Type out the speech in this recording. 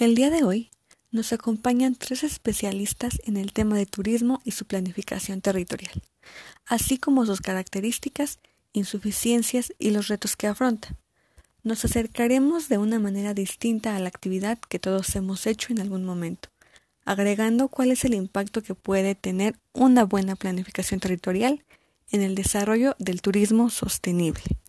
El día de hoy nos acompañan tres especialistas en el tema de turismo y su planificación territorial, así como sus características, insuficiencias y los retos que afronta. Nos acercaremos de una manera distinta a la actividad que todos hemos hecho en algún momento, agregando cuál es el impacto que puede tener una buena planificación territorial en el desarrollo del turismo sostenible.